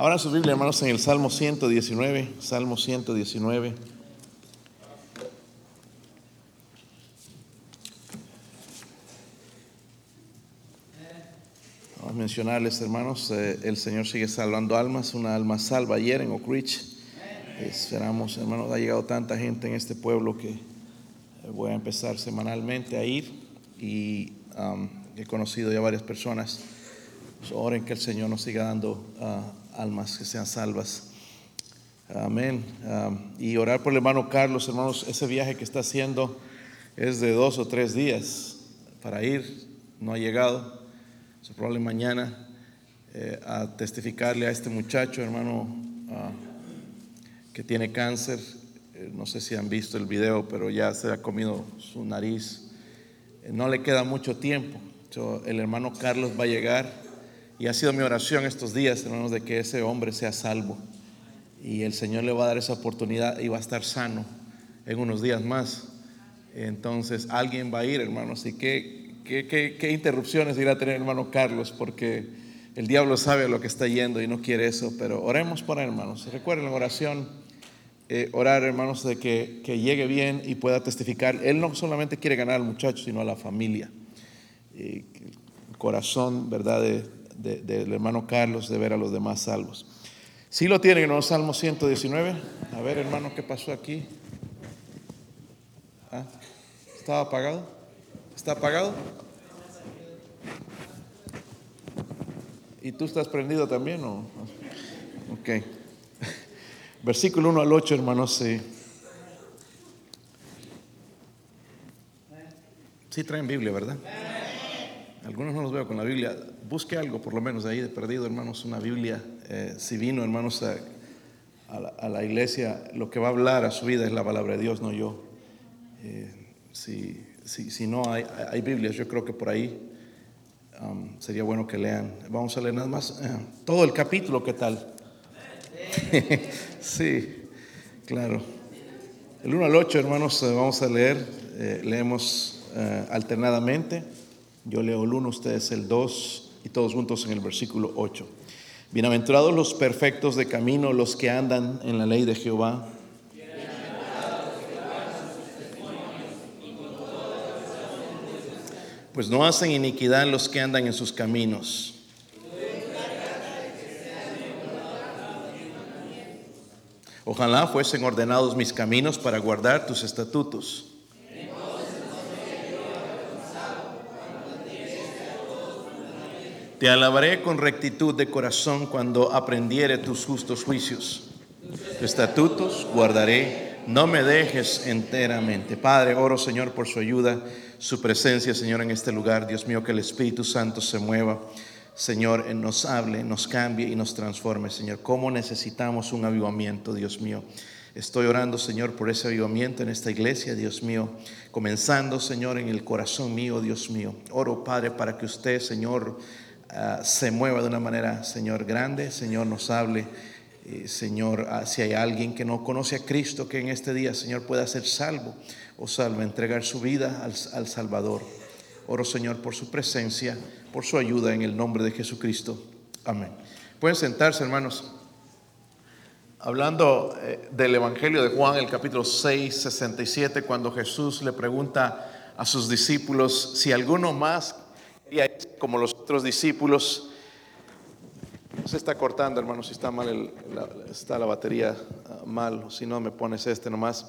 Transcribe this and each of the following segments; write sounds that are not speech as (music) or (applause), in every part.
Ahora su Biblia, hermanos, en el Salmo 119, Salmo 119. Vamos a mencionarles, hermanos, eh, el Señor sigue salvando almas, una alma salva ayer en Oak Ridge. Esperamos, hermanos, ha llegado tanta gente en este pueblo que voy a empezar semanalmente a ir y he conocido ya varias personas. oren que el Señor nos siga dando uh, almas que sean salvas. Amén. Y orar por el hermano Carlos, hermanos, ese viaje que está haciendo es de dos o tres días para ir, no ha llegado. Se probable mañana eh, a testificarle a este muchacho, hermano, uh, que tiene cáncer eh, no sé si han visto el video, pero ya se ha comido su nariz. Eh, no le queda mucho tiempo. el hermano Carlos va a llegar y ha sido mi oración estos días, hermanos, de que ese hombre sea salvo. Y el Señor le va a dar esa oportunidad y va a estar sano en unos días más. Entonces alguien va a ir, hermanos. ¿Y qué, qué, qué, interrupciones irá a tener hermano Carlos? Porque el diablo sabe a lo que está yendo y no quiere eso. Pero oremos por él, hermanos. Recuerden la oración eh, orar, hermanos, de que, llegue bien y pueda testificar. Él no solamente quiere ganar al muchacho, sino a la familia. el corazón, ¿verdad?, del hermano Carlos de ver a los demás salvos. Si ¿Sí lo tienen en los Salmos 119. A ver, hermano, ¿qué pasó aquí? ¿Ah? ¿Estaba apagado? ¿Está apagado? ¿Y tú estás prendido también o? Ok. Versículo 1 al 8, hermanos. Sí. sí traen Biblia, ¿verdad? Algunos no los veo con la Biblia. Busque algo, por lo menos, de ahí de perdido, hermanos, una Biblia. Eh, si vino, hermanos, a, la, iglesia, lo que va a hablar a su vida es la palabra de Dios, no yo. Eh, si, si, no hay, hay, Biblias, yo creo que por ahí um, sería bueno que lean. Vamos a leer nada más eh, todo el capítulo, ¿qué tal? (laughs) sí, claro. El 1 al 8, hermanos, eh, vamos a leer. Eh, leemos eh, alternadamente. Yo leo el 1, ustedes el 2 y todos juntos en el versículo 8. Bienaventurados los perfectos de camino, los que andan en la ley de Jehová. Pues no hacen iniquidad los que andan en sus caminos. Ojalá fuesen ordenados mis caminos para guardar tus estatutos. Te alabaré con rectitud de corazón cuando aprendiere tus justos juicios. Tus estatutos guardaré, no me dejes enteramente. Padre, oro Señor por su ayuda, su presencia Señor en este lugar. Dios mío, que el Espíritu Santo se mueva. Señor, eh, nos hable, nos cambie y nos transforme, Señor. ¿Cómo necesitamos un avivamiento, Dios mío? Estoy orando, Señor, por ese avivamiento en esta iglesia, Dios mío. Comenzando, Señor, en el corazón mío, Dios mío. Oro, Padre, para que usted, Señor, ah, se mueva de una manera, Señor, grande. Señor, nos hable. Eh, Señor, ah, si hay alguien que no conoce a Cristo, que en este día, Señor, pueda ser salvo o salvo, entregar su vida al, al Salvador. Oro, Señor, por su presencia por su ayuda en el nombre de Jesucristo. Amén. Pueden sentarse, hermanos. Hablando eh, del Evangelio de Juan, el capítulo 6, 67, cuando Jesús le pregunta a sus discípulos si alguno más quería como los otros discípulos. Se está cortando, hermanos, si está mal, está la batería ah, mal, si no me pones este nomás.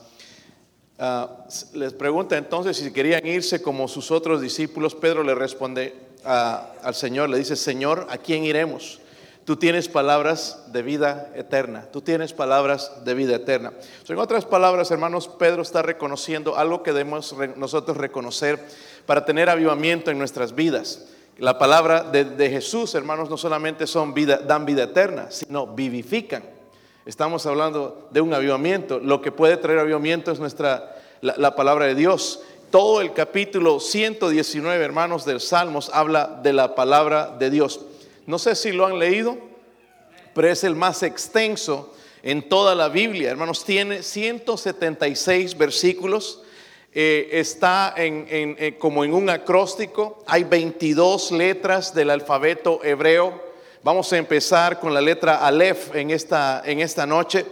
Ah, les pregunta entonces si querían irse como sus otros discípulos. Pedro le responde al Señor, le dice, Señor, ¿a quién iremos? Tú tienes palabras de vida eterna. Tú tienes palabras de vida eterna. en otras palabras, hermanos, Pedro está reconociendo algo que debemos nosotros reconocer para tener avivamiento en nuestras vidas. La palabra de, Jesús, hermanos, no solamente son vida, dan vida eterna, sino vivifican. Estamos hablando de un avivamiento. Lo que puede traer avivamiento es nuestra, la, palabra de Dios. Todo el capítulo 119, hermanos, del Salmos habla de la palabra de Dios. No sé si lo han leído, pero es el más extenso en toda la Biblia. Hermanos, tiene 176 versículos. Eh, está en, eh, como en un acróstico. Hay 22 letras del alfabeto hebreo Vamos a empezar con la letra Aleph en esta, en esta noche,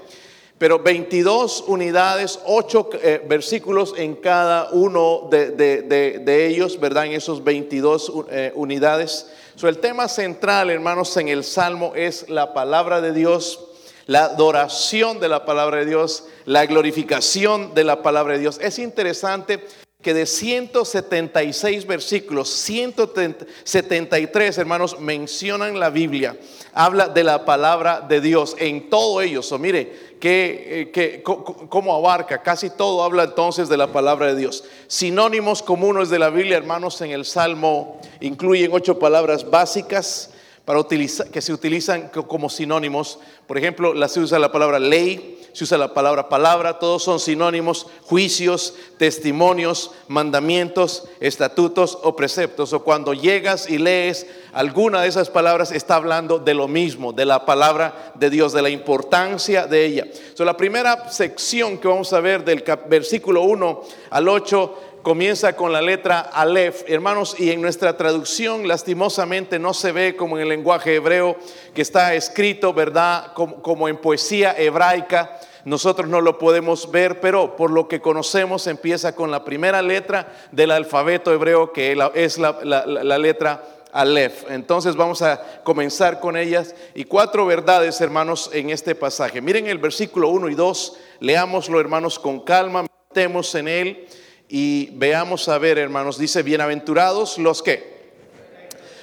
pero 22 unidades, 8 eh, versículos en cada uno de, ellos, ¿verdad? En esos 22 eh, unidades. So, el tema central, hermanos, en el Salmo es la palabra de Dios, la adoración de la palabra de Dios, la glorificación de la palabra de Dios. Es interesante que de 176 versículos, 173 hermanos mencionan la Biblia, habla de la palabra de Dios en todo ello. O mire, que, eh, cómo abarca, casi todo habla entonces de la palabra de Dios. Sinónimos comunes de la Biblia, hermanos, en el Salmo incluyen ocho palabras básicas para utilizar, que se utilizan como sinónimos. Por ejemplo, se usa la palabra ley, se usa la palabra palabra, todos son sinónimos, juicios, testimonios, mandamientos, estatutos o preceptos. O cuando llegas y lees alguna de esas palabras, está hablando de lo mismo, de la palabra de Dios, de la importancia de ella. So, la primera sección que vamos a ver del versículo 1 al 8 comienza con la letra Aleph, hermanos, y en nuestra traducción lastimosamente no se ve como en el lenguaje hebreo que está escrito, ¿verdad? Como, como en poesía hebraica nosotros no lo podemos ver, pero por lo que conocemos empieza con la primera letra del alfabeto hebreo, que es la, letra Aleph. Entonces vamos a comenzar con ellas y cuatro verdades, hermanos, en este pasaje. Miren el versículo 1 y 2, leámoslo, hermanos, con calma, metemos en él y veamos a ver, hermanos, dice, bienaventurados los que,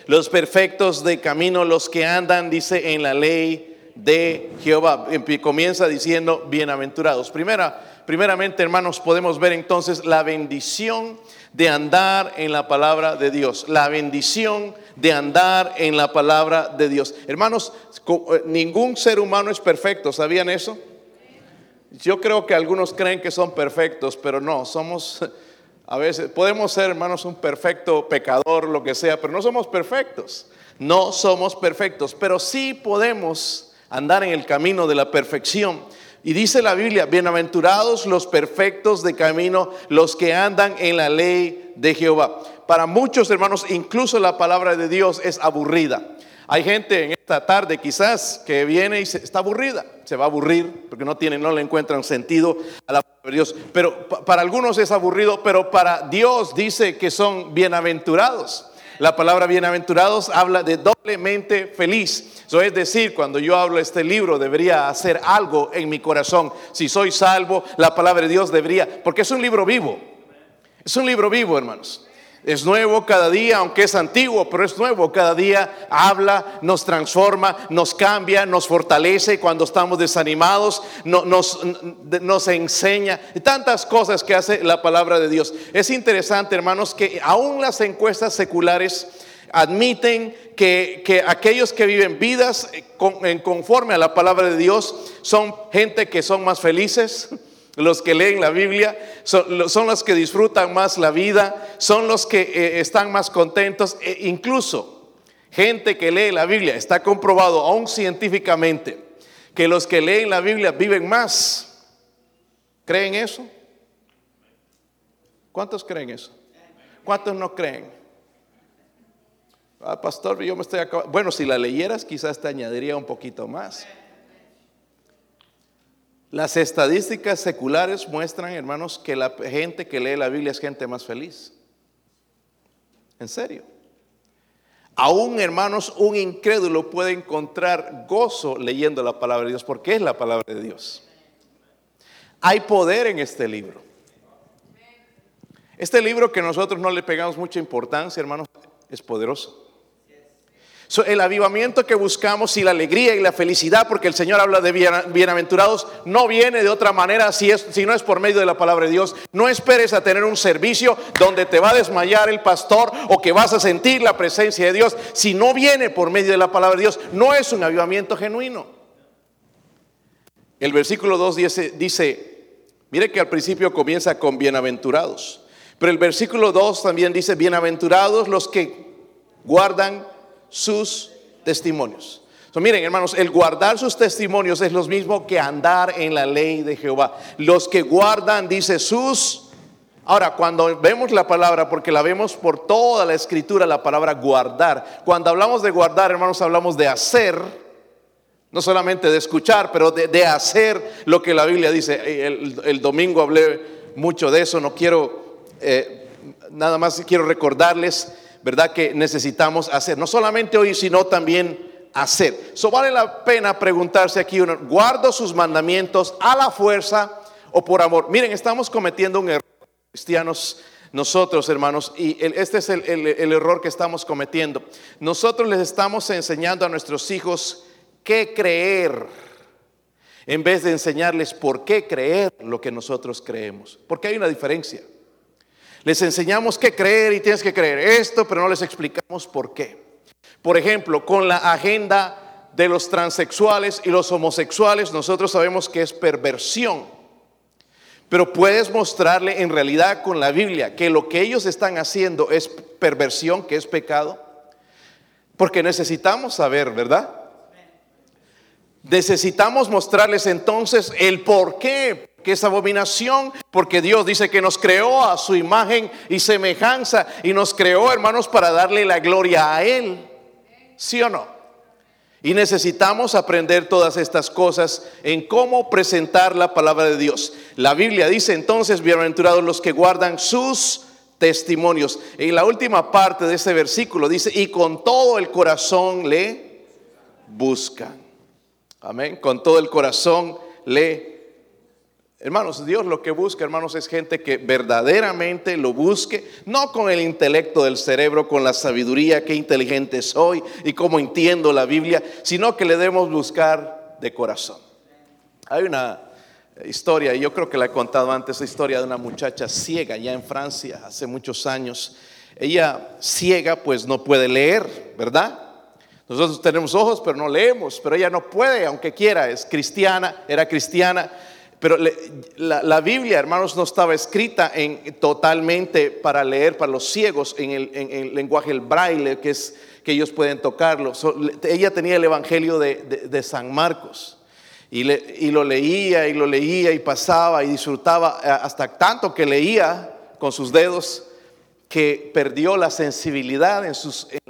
los perfectos de camino, los que andan, dice, en la ley de Jehová. Comienza diciendo bienaventurados. Primera, primeramente, hermanos, podemos ver entonces la bendición de andar en la palabra de Dios. La bendición de andar en la palabra de Dios. Hermanos, eh, ningún ser humano es perfecto, ¿sabían eso? Yo creo que algunos creen que son perfectos, pero no, somos a veces, podemos ser hermanos un perfecto pecador, lo que sea, pero no somos perfectos. No somos perfectos, pero sí podemos andar en el camino de la perfección. Y dice la Biblia, bienaventurados los perfectos de camino, los que andan en la ley de Jehová. Para muchos hermanos, incluso la palabra de Dios es aburrida. Hay gente en esta tarde quizás que viene y está aburrida, se va a aburrir porque no tiene, no le encuentran sentido a la palabra de Dios. Pero para algunos es aburrido, pero para Dios dice que son bienaventurados. La palabra bienaventurados habla de doblemente feliz. Eso es decir, cuando yo hablo este libro debería hacer algo en mi corazón. Si soy salvo, la palabra de Dios debería, porque es un libro vivo. Es un libro vivo, hermanos. Es nuevo cada día, aunque es antiguo, pero es nuevo cada día. Habla, nos transforma, nos cambia, nos fortalece cuando estamos desanimados, nos, nos enseña. Tantas cosas que hace la palabra de Dios. Es interesante, hermanos, que aún las encuestas seculares admiten que, que, aquellos que viven vidas en conforme a la palabra de Dios son gente que son más felices, los que leen la Biblia son, los que disfrutan más la vida, son los que eh, están más contentos. E incluso gente que lee la Biblia, está comprobado aún científicamente que los que leen la Biblia viven más. ¿Creen eso? ¿Cuántos creen eso? ¿Cuántos no creen? Ah, pastor, yo me estoy acabando. Bueno, si la leyeras quizás te añadiría un poquito más. Las estadísticas seculares muestran, hermanos, que la gente que lee la Biblia es gente más feliz. En serio. Aún, hermanos, un incrédulo puede encontrar gozo leyendo la palabra de Dios, porque es la palabra de Dios. Hay poder en este libro. Este libro que nosotros no le pegamos mucha importancia, hermanos, es poderoso el avivamiento que buscamos y la alegría y la felicidad, porque el Señor habla de bienaventurados, no viene de otra manera si, no es por medio de la palabra de Dios. No esperes a tener un servicio donde te va a desmayar el pastor o que vas a sentir la presencia de Dios. Si no viene por medio de la palabra de Dios, no es un avivamiento genuino. El versículo 2 dice, dice mire que al principio comienza con bienaventurados, pero el versículo 2 también dice, bienaventurados los que guardan sus testimonios. miren, hermanos, el guardar sus testimonios es lo mismo que andar en la ley de Jehová. Los que guardan, dice, sus Ahora, cuando vemos la palabra, porque la vemos por toda la escritura, la palabra guardar. Cuando hablamos de guardar, hermanos, hablamos de hacer, no solamente de escuchar, pero de, hacer lo que la Biblia dice. El, domingo hablé mucho de eso, no quiero, eh, nada más quiero recordarles, ¿verdad? Que necesitamos hacer, no solamente hoy, sino también hacer. So vale la pena preguntarse aquí, ¿guardo sus mandamientos a la fuerza o por amor? Miren, estamos cometiendo un error cristianos nosotros, hermanos, y este es el, error que estamos cometiendo. Nosotros les estamos enseñando a nuestros hijos qué creer, en vez de enseñarles por qué creer lo que nosotros creemos. Porque hay una diferencia. Les enseñamos qué creer y tienes que creer esto, pero no les explicamos por qué. Por ejemplo, con la agenda de los transexuales y los homosexuales, nosotros sabemos que es perversión. Pero puedes mostrarle en realidad con la Biblia que lo que ellos están haciendo es perversión, que es pecado. Porque necesitamos saber, ¿verdad? Necesitamos mostrarles entonces el por qué, que es abominación, porque Dios dice que nos creó a su imagen y semejanza y nos creó, hermanos, para darle la gloria a Él. ¿Sí o no? Y necesitamos aprender todas estas cosas en cómo presentar la palabra de Dios. La Biblia dice entonces, bienaventurados los que guardan sus testimonios. En la última parte de ese versículo dice, y con todo el corazón le buscan. Amén. Con todo el corazón le Hermanos, Dios lo que busca, hermanos, es gente que verdaderamente lo busque, no con el intelecto del cerebro, con la sabiduría, qué inteligente soy y cómo entiendo la Biblia, sino que le debemos buscar de corazón. Hay una historia, y yo creo que la he contado antes, la historia de una muchacha ciega ya en Francia hace muchos años. Ella ciega, pues no puede leer, ¿verdad? Nosotros tenemos ojos, pero no leemos, pero ella no puede, aunque quiera, es cristiana, era cristiana pero la, Biblia, hermanos, no estaba escrita en, totalmente para leer para los ciegos en el, lenguaje el braille, que ellos pueden tocarlo. ella tenía el Evangelio de, San Marcos. Y, lo leía y lo leía y pasaba y disfrutaba eh, hasta tanto que leía con sus dedos que perdió la sensibilidad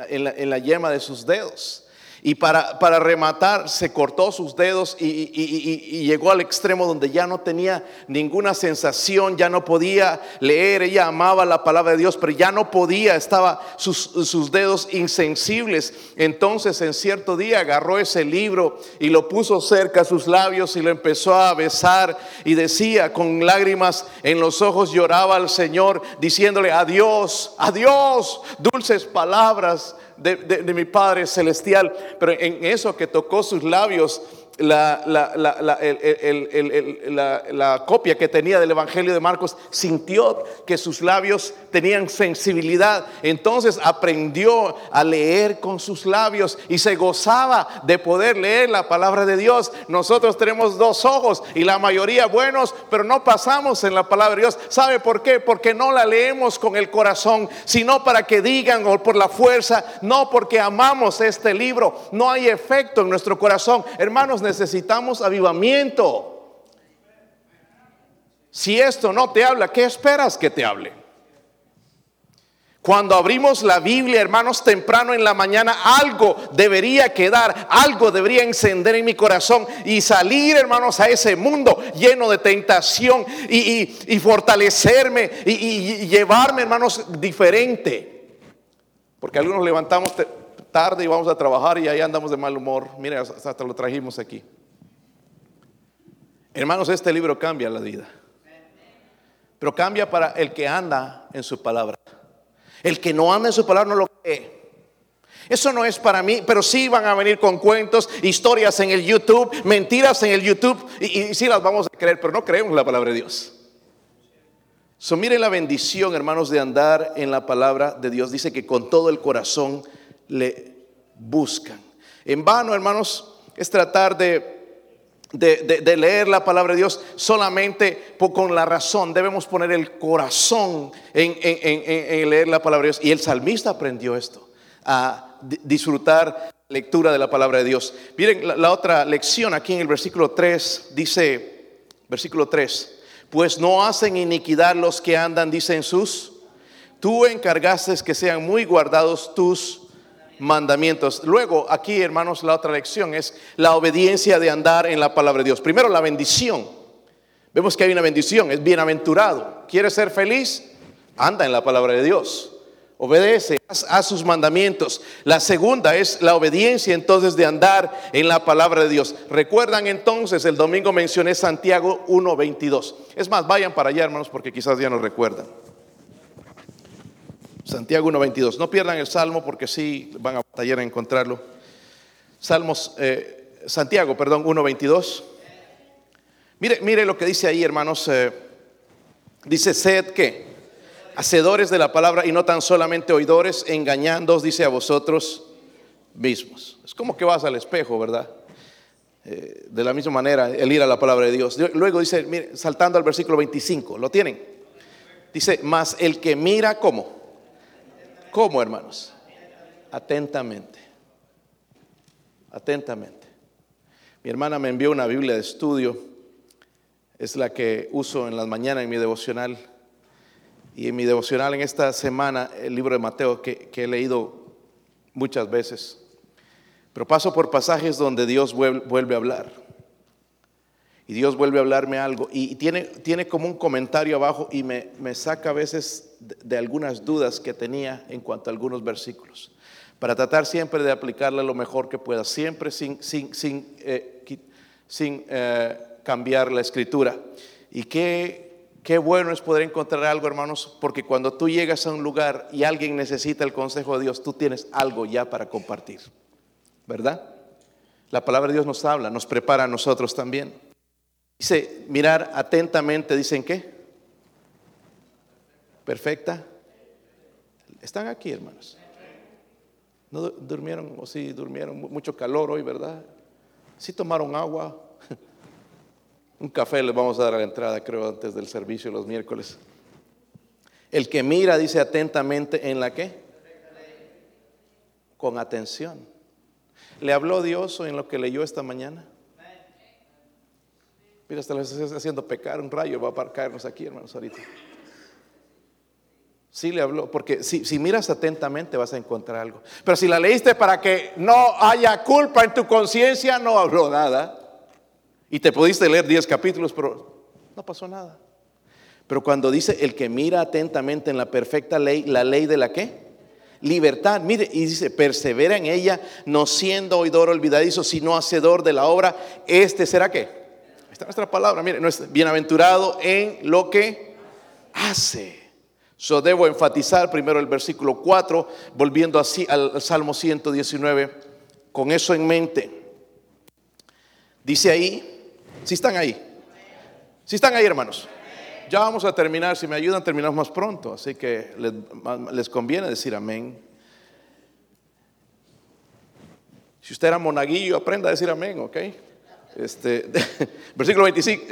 en la yema de sus dedos. Y para, para rematar, se cortó sus dedos y, llegó al extremo donde ya no tenía ninguna sensación, ya no podía leer. Ella amaba la palabra de Dios, pero ya no podía, estaba sus, sus dedos insensibles. Entonces, en cierto día, agarró ese libro y lo puso cerca a sus labios y lo empezó a besar y decía con lágrimas en los ojos, lloraba al Señor, diciéndole: Adiós, adiós, dulces palabras de, mi Padre Celestial, pero en eso que tocó sus labios, la, la, copia que tenía del Evangelio de Marcos sintió que sus labios tenían sensibilidad. Entonces aprendió a leer con sus labios y se gozaba de poder leer la palabra de Dios. Nosotros tenemos dos ojos y la mayoría buenos, pero no pasamos en la palabra de Dios. ¿Sabe por qué? Porque no la leemos con el corazón, sino para que digan o por la fuerza, no porque amamos este libro. No hay efecto en nuestro corazón. Hermanos, necesitamos avivamiento. Si esto no te habla, ¿qué esperas que te hable? Cuando abrimos la Biblia, hermanos, temprano en la mañana, algo debería quedar, algo debería encender en mi corazón y salir, hermanos, a ese mundo lleno de tentación y, fortalecerme y, y, llevarme, hermanos, diferente. Porque algunos levantamos tarde y vamos a trabajar y ahí andamos de mal humor. Mire, hasta lo trajimos aquí. Hermanos, este libro cambia la vida. Pero cambia para el que anda en su palabra. El que no anda en su palabra no lo cree. Eso no es para mí, pero sí van a venir con cuentos, historias en el YouTube, mentiras en el YouTube, y, sí las vamos a creer, pero no creemos la palabra de Dios. So, miren la bendición, hermanos, de andar en la palabra de Dios. Dice que con todo el corazón le buscan. En vano, hermanos, es tratar de, de, leer la palabra de Dios solamente con la razón. Debemos poner el corazón en, en, leer la palabra de Dios. Y el salmista aprendió esto, a disfrutar lectura de la palabra de Dios. Miren la, otra lección aquí en el versículo 3, dice, versículo 3, pues no hacen iniquidad los que andan, dice en sus. Tú encargaste que sean muy guardados tus mandamientos. Luego, aquí, hermanos, la otra lección es la obediencia de andar en la palabra de Dios. Primero, la bendición. Vemos que hay una bendición, es bienaventurado. ¿Quieres ser feliz? Anda en la palabra de Dios. Obedece a sus mandamientos. La segunda es la obediencia entonces de andar en la palabra de Dios. Recuerdan entonces, el domingo mencioné Santiago 1.22. Es más, vayan para allá hermanos porque quizás ya no recuerdan. Santiago 1.22. No pierdan el salmo porque sí van a batallar a encontrarlo. Salmos, eh, Santiago, perdón, 1.22. Mire, mire lo que dice ahí, hermanos. Eh, dice, sed que hacedores de la palabra y no tan solamente oidores, engañándoos, dice a vosotros mismos. Es como que vas al espejo, ¿verdad? Eh, de la misma manera, el ir a la palabra de Dios. Luego dice, mire, saltando al versículo 25, ¿lo tienen? Dice, mas el que mira, ¿cómo? ¿Cómo, hermanos? Atentamente. Atentamente. Mi hermana me envió una Biblia de estudio, es la que uso en las mañanas en mi devocional y en mi devocional en esta semana, el libro de Mateo, que, he leído muchas veces, pero paso por pasajes donde Dios vuelve, a hablar. Y Dios vuelve a hablarme algo. Y tiene, tiene como un comentario abajo y me, saca a veces de, algunas dudas que tenía en cuanto a algunos versículos. Para tratar siempre de aplicarle lo mejor que pueda, siempre sin, sin, sin, eh, sin eh, cambiar la escritura. Y qué, Qué bueno es poder encontrar algo, hermanos, porque cuando tú llegas a un lugar y alguien necesita el consejo de Dios, tú tienes algo ya para compartir. ¿Verdad? La palabra de Dios nos habla, nos prepara a nosotros también. Dice, mirar atentamente, dicen qué? Perfecta. Están aquí, hermanos. No durmieron, o sí, durmieron mucho calor hoy, ¿verdad? Sí tomaron agua. (laughs) Un café les vamos a dar a la entrada, creo, antes del servicio los miércoles. El que mira, dice atentamente, ¿en la qué? Con atención. ¿Le habló Dios en lo que leyó esta mañana? Mira, hasta les está haciendo pecar un rayo, va a caernos aquí, hermanos, ahorita. Sí le habló, porque si, miras atentamente vas a encontrar algo. Pero si la leíste para que no haya culpa en tu conciencia, no habló nada. Y te pudiste leer 10 capítulos, pero no pasó nada. Pero cuando dice el que mira atentamente en la perfecta ley, la ley de la qué? Libertad. Mire, y dice, persevera en ella, no siendo oidor olvidadizo, sino hacedor de la obra. Este será qué? Esta nuestra palabra. Mire, no es bienaventurado en lo que hace. Yo debo enfatizar primero el versículo 4, volviendo así al Salmo 119, con eso en mente. Dice ahí, si están ahí. Si están ahí, hermanos. Ya vamos a terminar. Si me ayudan, terminamos más pronto. Así que les, conviene decir amén. Si usted era monaguillo, aprenda a decir amén, ¿ok? Este, (laughs) versículo 25,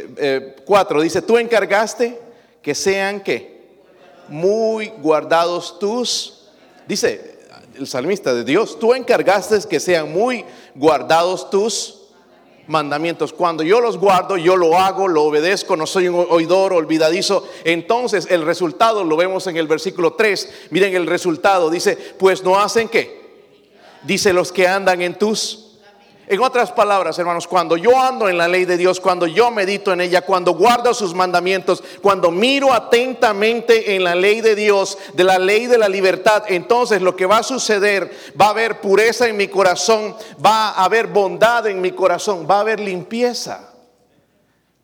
4 eh, dice, tú encargaste que sean que muy guardados tus, dice el salmista de Dios, tú encargaste que sean muy guardados tus mandamientos. Cuando yo los guardo, yo lo hago, lo obedezco, no soy un oidor olvidadizo. Entonces el resultado lo vemos en el versículo 3. Miren el resultado, dice, pues no hacen qué. Dice los que andan en tus en otras palabras, hermanos, cuando yo ando en la ley de Dios, cuando yo medito en ella, cuando guardo sus mandamientos, cuando miro atentamente en la ley de Dios, de la ley de la libertad, entonces lo que va a suceder, va a haber pureza en mi corazón, va a haber bondad en mi corazón, va a haber limpieza.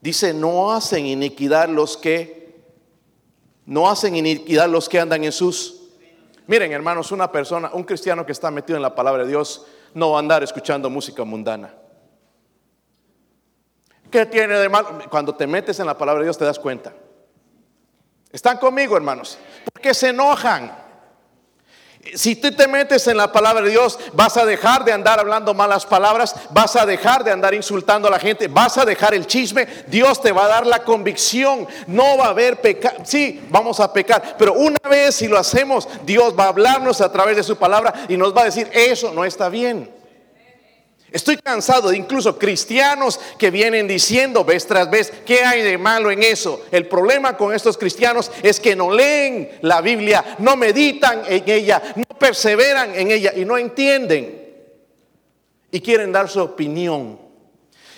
Dice, no hacen iniquidad los que, no hacen iniquidad los que andan en sus... Miren, hermanos, una persona, un cristiano que está metido en la palabra de Dios, no andar escuchando música mundana. ¿Qué tiene de mal? Cuando te metes en la palabra de Dios te das cuenta. ¿Están conmigo, hermanos? Porque se enojan. Si tú te metes en la palabra de Dios, vas a dejar de andar hablando malas palabras, vas a dejar de andar insultando a la gente, vas a dejar el chisme, Dios te va a dar la convicción, no va a haber pecado, sí, vamos a pecar, pero una vez si lo hacemos, Dios va a hablarnos a través de su palabra y nos va a decir, eso no está bien. Estoy cansado de incluso cristianos que vienen diciendo vez tras vez, ¿qué hay de malo en eso? El problema con estos cristianos es que no leen la Biblia, no meditan en ella, no perseveran en ella y no entienden. Y quieren dar su opinión.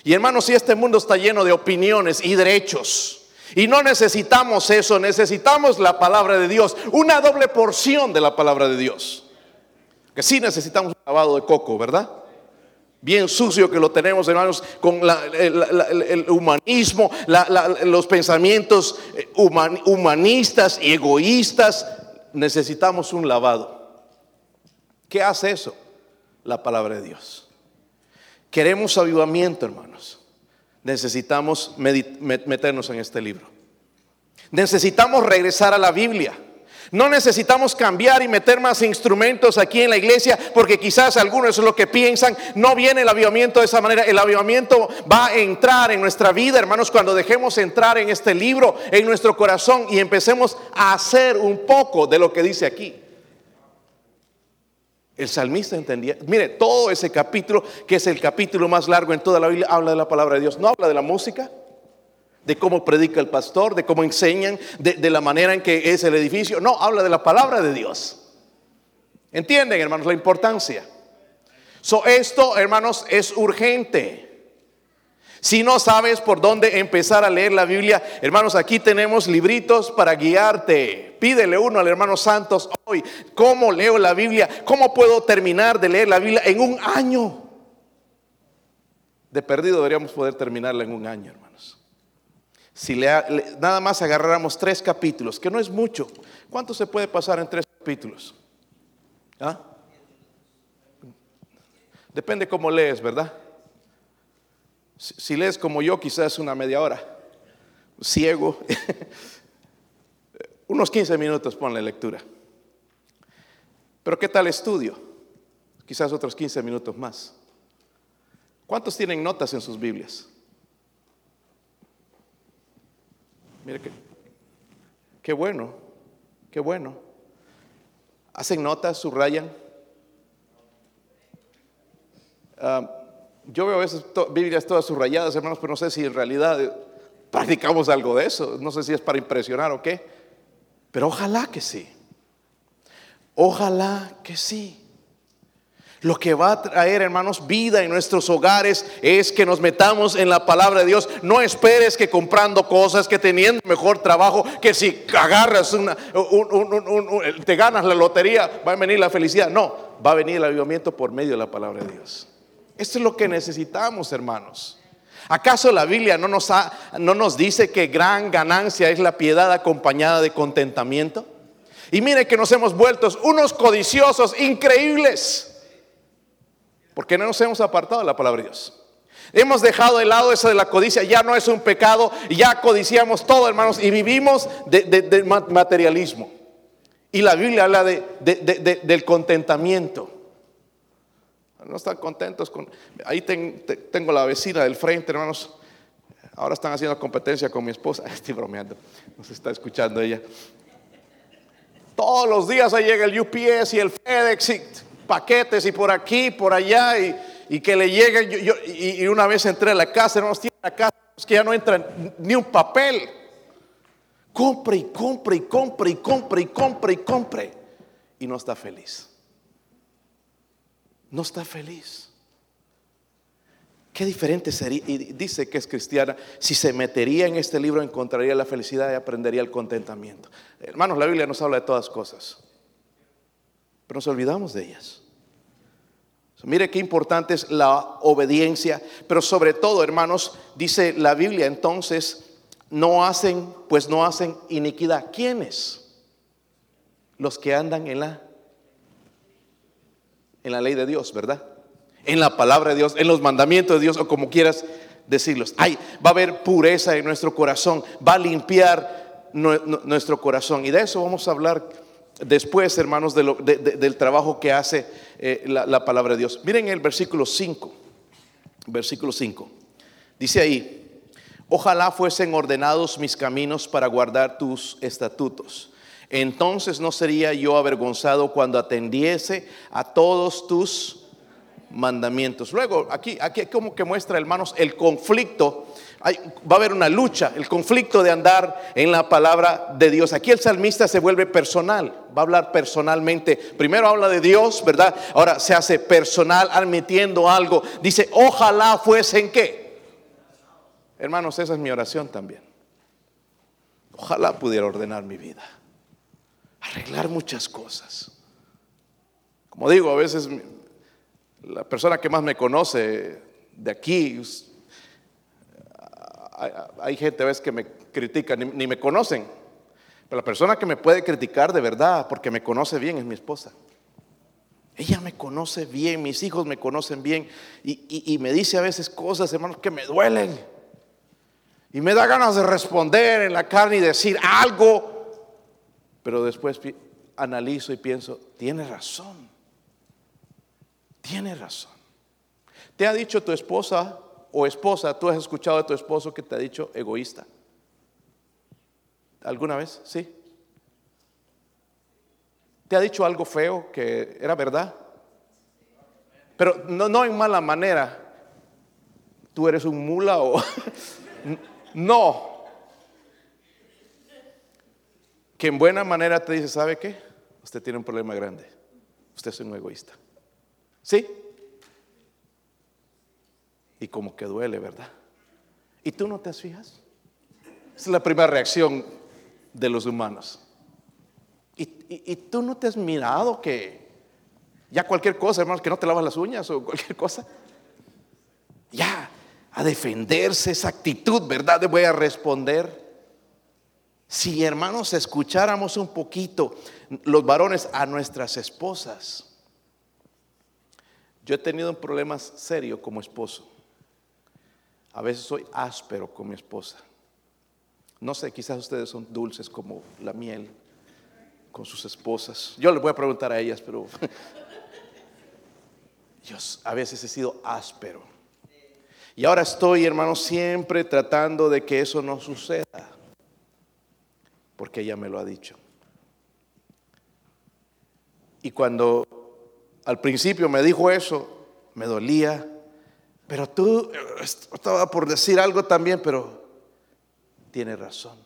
Y hermanos, si este mundo está lleno de opiniones y derechos, y no necesitamos eso, necesitamos la palabra de Dios, una doble porción de la palabra de Dios. Que sí necesitamos un lavado de coco, ¿verdad? Bien sucio que lo tenemos, hermanos, con el, humanismo, los pensamientos eh, humanistas y egoístas, necesitamos un lavado. ¿Qué hace eso? La palabra de Dios. Queremos avivamiento, hermanos. Necesitamos meternos en este libro. Necesitamos regresar a la Biblia. No necesitamos cambiar y meter más instrumentos aquí en la iglesia porque quizás algunos es lo que piensan. No viene el avivamiento de esa manera. El avivamiento va a entrar en nuestra vida, hermanos, cuando dejemos entrar en este libro, en nuestro corazón y empecemos a hacer un poco de lo que dice aquí. El salmista entendía, mire, todo ese capítulo, que es el capítulo más largo en toda la Biblia, habla de la palabra de Dios. No habla de la música, de cómo predica el pastor, de cómo enseñan, de, la manera en que es el edificio. No, habla de la palabra de Dios. ¿Entienden, hermanos, la importancia? So, esto, hermanos, es urgente. Si no sabes por dónde empezar a leer la Biblia, hermanos, aquí tenemos libritos para guiarte. Pídele uno al hermano Santos hoy. ¿Cómo leo la Biblia? ¿Cómo puedo terminar de leer la Biblia en un año? De perdido deberíamos poder terminarla en un año, hermanos. Si nada más agarráramos tres capítulos, que no es mucho, ¿cuánto se puede pasar en tres capítulos? ¿Ah? Depende cómo lees, ¿verdad? Si, lees como yo, quizás una media hora. Ciego. (laughs) Unos 15 minutos ponle lectura. Pero ¿qué tal estudio? Quizás otros 15 minutos más. ¿Cuántos tienen notas en sus Biblias? Mire que, qué bueno, qué bueno. ¿Hacen notas, subrayan? Ah, yo veo a veces Biblias todas subrayadas, hermanos, pero no sé si en realidad eh, practicamos algo de eso. No sé si es para impresionar o qué. Pero ojalá que sí. Ojalá que sí. Lo que va a traer, hermanos, vida en nuestros hogares es que nos metamos en la palabra de Dios. No esperes que comprando cosas, que teniendo mejor trabajo, que si agarras una, te ganas la lotería, va a venir la felicidad. No, va a venir el avivamiento por medio de la palabra de Dios. Esto es lo que necesitamos, hermanos. ¿Acaso la Biblia no nos, no nos dice que gran ganancia es la piedad acompañada de contentamiento? Y mire que nos hemos vuelto unos codiciosos increíbles. Porque no nos hemos apartado de la palabra de Dios. Hemos dejado de lado eso de la codicia, ya no es un pecado, ya codiciamos todo, hermanos, y vivimos de, materialismo. Y la Biblia habla del contentamiento. No están contentos con... Ahí tengo la vecina del frente, hermanos. Ahora están haciendo competencia con mi esposa. (laughs) Estoy bromeando. Nos está escuchando ella. Todos los días ahí llega el UPS y el FedEx paquetes y por aquí, por allá, y, que le lleguen. Y, una vez entré a la casa, no tiene la casa, es que ya no entra ni un papel. Compre y compre y compre y compre y compre y compre. Y no está feliz. No está feliz. Qué diferente sería, y dice que es cristiana, si se metería en este libro encontraría la felicidad y aprendería el contentamiento. Hermanos, la Biblia nos habla de todas cosas, pero nos olvidamos de ellas. Mire qué importante es la obediencia, pero sobre todo, hermanos, dice la Biblia entonces, no hacen, pues no hacen iniquidad. ¿Quiénes? Los que andan en la en la ley de Dios, ¿verdad? En la palabra de Dios, en los mandamientos de Dios o como quieras decirlos. Ay, va a haber pureza en nuestro corazón, va a limpiar nuestro corazón y de eso vamos a hablar después, hermanos, del trabajo que hace eh, la, palabra de Dios. Miren el versículo 5, versículo 5. Dice ahí, ojalá fuesen ordenados mis caminos para guardar tus estatutos. Entonces no sería yo avergonzado cuando atendiese a todos tus mandamientos. Luego, aquí, aquí como que muestra, hermanos, el conflicto. Va a haber una lucha, el conflicto de andar en la palabra de Dios. Aquí el salmista se vuelve personal, va a hablar personalmente. Primero habla de Dios, ¿verdad? Ahora se hace personal admitiendo algo. Dice, ojalá fuesen qué. Hermanos, esa es mi oración también. Ojalá pudiera ordenar mi vida, arreglar muchas cosas. Como digo, a veces la persona que más me conoce de aquí, hay, gente a veces que me critica, ni, me conocen, pero la persona que me puede criticar de verdad, porque me conoce bien, es mi esposa. Ella me conoce bien, mis hijos me conocen bien, y, y me dice a veces cosas, hermanos, que me duelen. Y me da ganas de responder en la carne y decir algo, pero después analizo y pienso, tiene razón. Tiene razón. ¿Te ha dicho tu esposa o esposa, tú has escuchado de tu esposo que te ha dicho egoísta? ¿Alguna vez? Sí. ¿Te ha dicho algo feo que era verdad? Pero no, no en mala manera. Tú eres un mula o... (laughs) no. Que en buena manera te dice, ¿sabe qué? Usted tiene un problema grande. Usted es un egoísta. ¿Sí? Y como que duele, ¿verdad? ¿Y tú no te fijas? Esa es la primera reacción de los humanos. ¿Y, tú no te has mirado que ya cualquier cosa, hermanos, que no te lavas las uñas o cualquier cosa? Ya, a defenderse esa actitud, ¿verdad? Voy a responder. Si hermanos escucháramos un poquito los varones a nuestras esposas, yo he tenido un problema serio como esposo. A veces soy áspero con mi esposa. No sé, quizás ustedes son dulces como la miel con sus esposas. Yo les voy a preguntar a ellas, pero (laughs) yo a veces he sido áspero. Y ahora estoy, hermano, siempre tratando de que eso no suceda. Porque ella me lo ha dicho. Y cuando al principio me dijo eso, me dolía, pero tú estaba por decir algo también, pero tiene razón.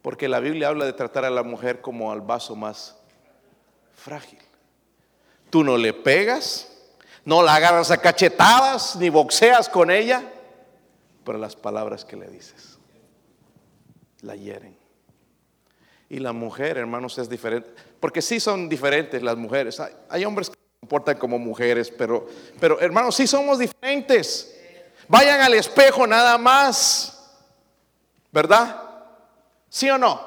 Porque la Biblia habla de tratar a la mujer como al vaso más frágil. Tú no le pegas, no la agarras a cachetadas, ni boxeas con ella, pero las palabras que le dices la hieren. Y la mujer, hermanos, es diferente. Porque sí son diferentes las mujeres. Hay, hombres comportan como mujeres, pero, pero hermanos, sí somos diferentes. Vayan al espejo nada más. ¿Verdad? ¿Sí o no?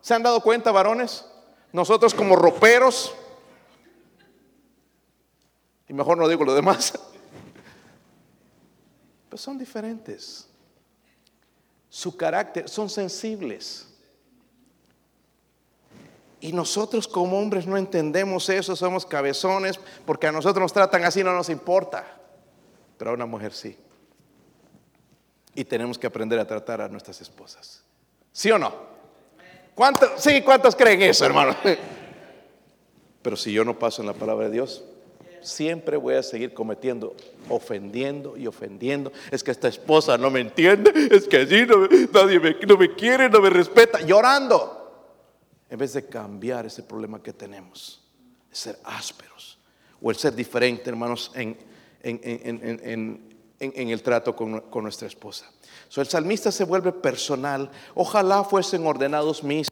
¿Se han dado cuenta, varones? Nosotros como roperos, y mejor no digo lo demás, (laughs) pues son diferentes. Su carácter, son sensibles. Y nosotros como hombres no entendemos eso, somos cabezones, porque a nosotros nos tratan así, no nos importa. Pero a una mujer sí. Y tenemos que aprender a tratar a nuestras esposas. ¿Sí o no? ¿Cuántos, sí, ¿cuántos creen eso, hermano? (laughs) Pero si yo no paso en la palabra de Dios, siempre voy a seguir cometiendo, ofendiendo y ofendiendo. Es que esta esposa no me entiende, es que allí nadie no me quiere, no me respeta, llorando en vez de cambiar ese problema que tenemos, ser ásperos o el ser diferente, hermanos, en, el trato con, nuestra esposa. So, el salmista se vuelve personal. Ojalá fuesen ordenados mis.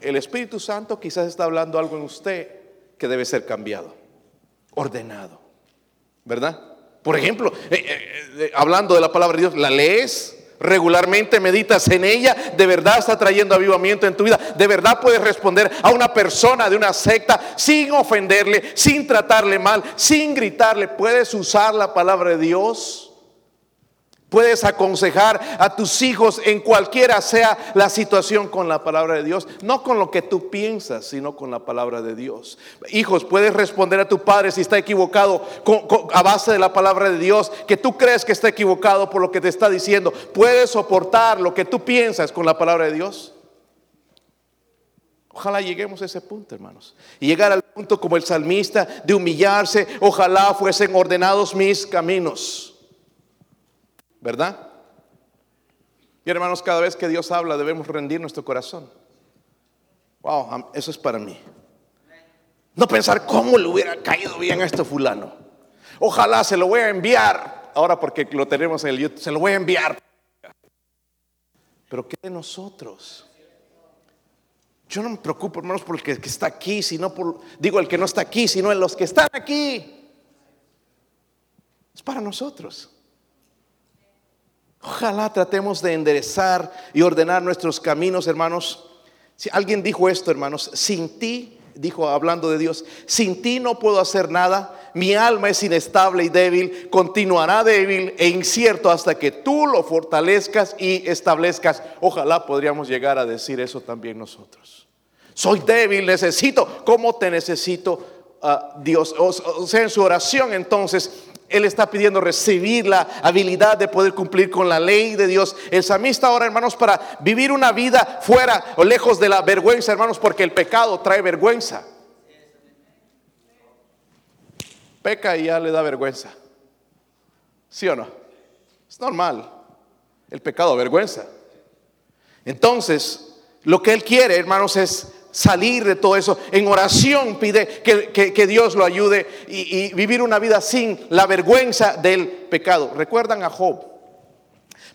El Espíritu Santo quizás está hablando algo en usted que debe ser cambiado, ordenado, ¿verdad? Por ejemplo, eh, eh, eh, hablando de la palabra de Dios, ¿la lees? Regularmente meditas en ella, de verdad está trayendo avivamiento en tu vida, de verdad puedes responder a una persona de una secta sin ofenderle, sin tratarle mal, sin gritarle, puedes usar la palabra de Dios. Puedes aconsejar a tus hijos en cualquiera sea la situación con la palabra de Dios, no con lo que tú piensas, sino con la palabra de Dios. Hijos, puedes responder a tu padre si está equivocado a base de la palabra de Dios, que tú crees que está equivocado por lo que te está diciendo. Puedes soportar lo que tú piensas con la palabra de Dios. Ojalá lleguemos a ese punto, hermanos. Y llegar al punto como el salmista de humillarse. Ojalá fuesen ordenados mis caminos. ¿Verdad? Y hermanos, cada vez que Dios habla debemos rendir nuestro corazón. Wow, eso es para mí. No pensar cómo le hubiera caído bien a este fulano. Ojalá se lo voy a enviar. Ahora porque lo tenemos en el YouTube, se lo voy a enviar. Pero ¿qué de nosotros? Yo no me preocupo, hermanos, por el que, está aquí, sino por, digo, el que no está aquí, sino en los que están aquí. Es para nosotros. Ojalá tratemos de enderezar y ordenar nuestros caminos, hermanos. Si alguien dijo esto, hermanos, sin ti, dijo hablando de Dios, sin ti no puedo hacer nada. Mi alma es inestable y débil, continuará débil e incierto hasta que tú lo fortalezcas y establezcas. Ojalá podríamos llegar a decir eso también nosotros. Soy débil, necesito. ¿Cómo te necesito, ah, Dios? o sea, en su oración entonces él está pidiendo recibir la habilidad de poder cumplir con la ley de Dios. El samista ahora, hermanos, para vivir una vida fuera o lejos de la vergüenza, hermanos, porque el pecado trae vergüenza. Peca y ya le da vergüenza. ¿Sí o no? Es normal. El pecado vergüenza. Entonces, lo que él quiere, hermanos, es salir de todo eso. En oración pide que, Dios lo ayude y, vivir una vida sin la vergüenza del pecado. ¿Recuerdan a Job?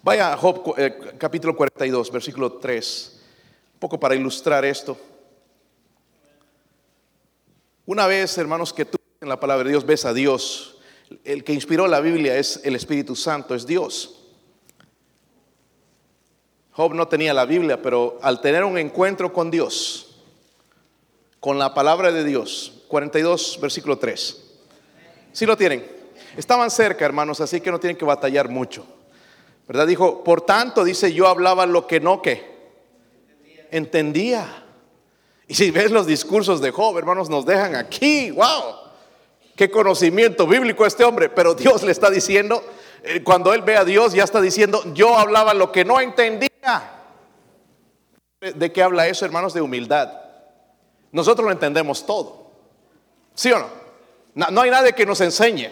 Vaya a Job eh, capítulo 42, versículo 3. Un poco para ilustrar esto. Una vez, hermanos, que tú en la palabra de Dios ves a Dios, el que inspiró la Biblia es el Espíritu Santo, es Dios. Job no tenía la Biblia, pero al tener un encuentro con Dios, con la palabra de Dios. 42, versículo 3. Si lo tienen. Estaban cerca, hermanos, así que no tienen que batallar mucho. ¿Verdad? Dijo, por tanto, dice, yo hablaba lo que no que entendía. Y si ves los discursos de Job, hermanos, nos dejan aquí. ¡Wow! Qué conocimiento bíblico este hombre. Pero Dios le está diciendo, eh, cuando él ve a Dios, ya está diciendo, yo hablaba lo que no entendía. ¿De qué habla eso, hermanos? De humildad. Nosotros lo entendemos todo. ¿Sí o no? No, hay nadie que nos enseñe.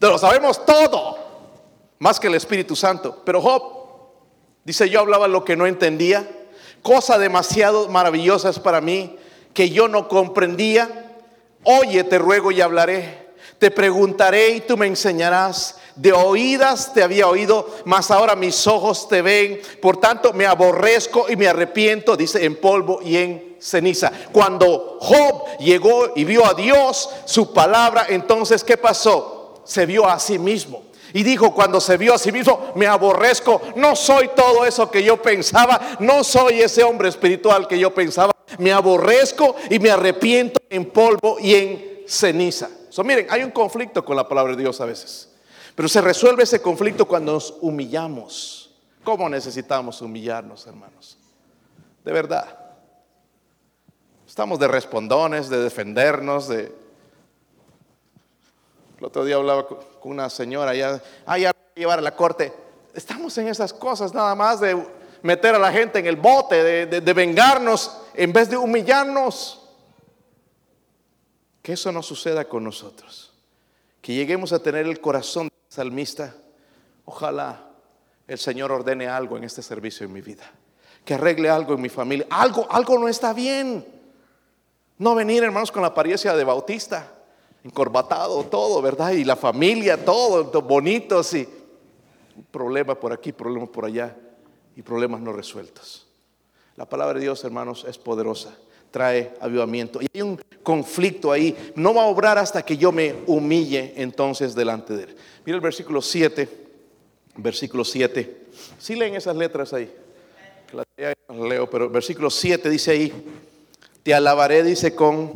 Lo sabemos todo. Más que el Espíritu Santo. Pero Job dice, yo hablaba lo que no entendía. Cosas demasiado maravillosas para mí que yo no comprendía. Oye, te ruego y hablaré. Te preguntaré y tú me enseñarás. De oídas te había oído, mas ahora mis ojos te ven. Por tanto, me aborrezco y me arrepiento, dice, en polvo y en ceniza. Cuando Job llegó y vio a Dios, su palabra, entonces, ¿qué pasó? Se vio a sí mismo. Y dijo, cuando se vio a sí mismo, me aborrezco, no soy todo eso que yo pensaba, no soy ese hombre espiritual que yo pensaba, me aborrezco y me arrepiento en polvo y en ceniza. So, miren, hay un conflicto con la palabra de Dios a veces, pero se resuelve ese conflicto cuando nos humillamos. ¿Cómo necesitamos humillarnos, hermanos? De verdad. Estamos de respondones, de defendernos, de... El otro día hablaba con una señora, ya, ah, ya llevar a la corte. Estamos en esas cosas nada más de meter a la gente en el bote, de, vengarnos en vez de humillarnos. Que eso no suceda con nosotros. Que lleguemos a tener el corazón del salmista. Ojalá el Señor ordene algo en este servicio en mi vida. Que arregle algo en mi familia. Algo, algo no está bien. No venir, hermanos, con la apariencia de bautista, encorbatado, todo, ¿verdad? Y la familia, todo, bonitos y problema por aquí, problemas por allá y problemas no resueltos. La palabra de Dios, hermanos, es poderosa, trae avivamiento. Y hay un conflicto ahí. No va a obrar hasta que yo me humille entonces delante de él. Mira el versículo 7, versículo 7. Si leen esas letras ahí. Las leo, pero versículo 7 dice ahí, te alabaré, dice, con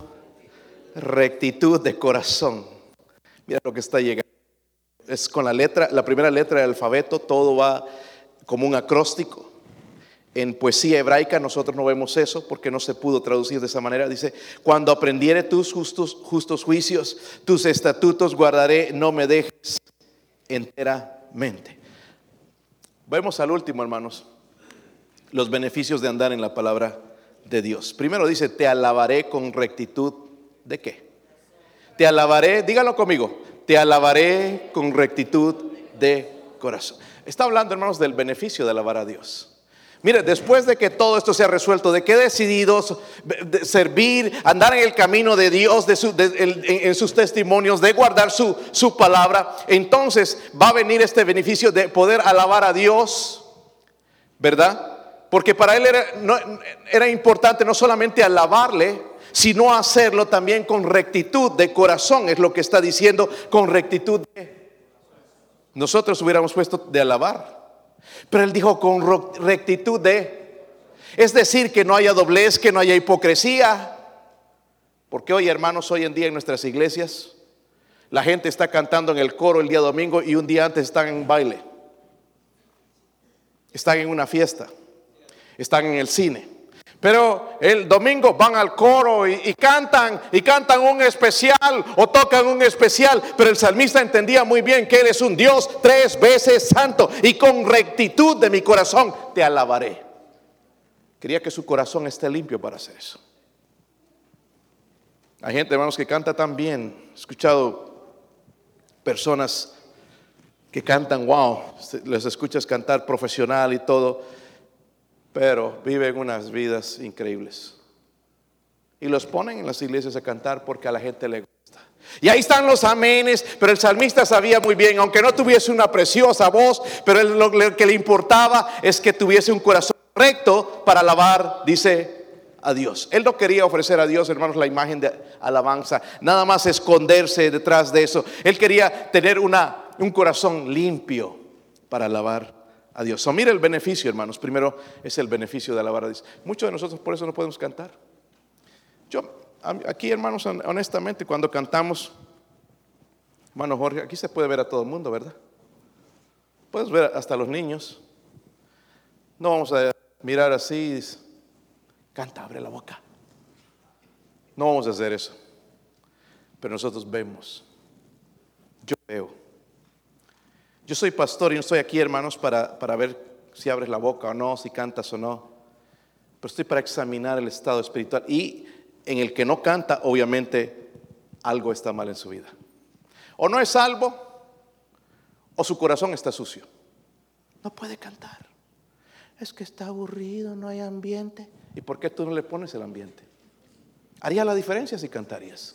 rectitud de corazón. Mira lo que está llegando. Es con la letra, la primera letra del alfabeto, todo va como un acróstico. En poesía hebraica nosotros no vemos eso porque no se pudo traducir de esa manera. Dice, cuando aprendiere tus justos, justos juicios, tus estatutos guardaré, no me dejes enteramente. Vemos al último, hermanos, los beneficios de andar en la palabra de Dios. Primero dice, te alabaré con rectitud de qué? Te alabaré, dígalo conmigo, te alabaré con rectitud de corazón. Está hablando, hermanos, del beneficio de alabar a Dios. Mire, después de que todo esto se ha resuelto, de que he decidido servir, andar en el camino de Dios, en, sus testimonios, de guardar su, su palabra, entonces va a venir este beneficio de poder alabar a Dios, ¿verdad? Porque para él era, importante no solamente alabarle, sino hacerlo también con rectitud de corazón, es lo que está diciendo, con rectitud de... Nosotros hubiéramos puesto de alabar. Pero él dijo con rectitud de... Es decir, que no haya doblez, que no haya hipocresía. Porque hoy, hermanos, hoy en día en nuestras iglesias, la gente está cantando en el coro el día domingo y un día antes están en baile. Están en una fiesta. Están en el cine. Pero el domingo van al coro y, cantan, y cantan un especial o tocan un especial. Pero el salmista entendía muy bien que Él es un Dios tres veces santo y con rectitud de mi corazón te alabaré. Quería que su corazón esté limpio para hacer eso. Hay gente, hermanos, que canta tan bien. He escuchado personas que cantan, wow, les escuchas cantar profesional y todo pero viven unas vidas increíbles. Y los ponen en las iglesias a cantar porque a la gente le gusta. Y ahí están los amenes, pero el salmista sabía muy bien, aunque no tuviese una preciosa voz, pero lo que le importaba es que tuviese un corazón recto para alabar, dice a Dios. Él no quería ofrecer a Dios, hermanos, la imagen de alabanza, nada más esconderse detrás de eso. Él quería tener una, un corazón limpio para alabar a Dios. So, mire el beneficio, hermanos. Primero es el beneficio de alabar a Dios. Muchos de nosotros por eso no podemos cantar. Yo, aquí, hermanos, honestamente, cuando cantamos, hermano Jorge, aquí se puede ver a todo el mundo, ¿verdad? Puedes ver hasta los niños. No vamos a mirar así, canta, abre la boca. No vamos a hacer eso. Pero nosotros vemos. Yo veo. Yo soy pastor y no estoy aquí, hermanos, para, para ver si abres la boca o no, si cantas o no. Pero estoy para examinar el estado espiritual. Y en el que no canta, obviamente, algo está mal en su vida. O no es salvo, o su corazón está sucio. No puede cantar. Es que está aburrido, no hay ambiente. ¿Y por qué tú no le pones el ambiente? Haría la diferencia si cantarías.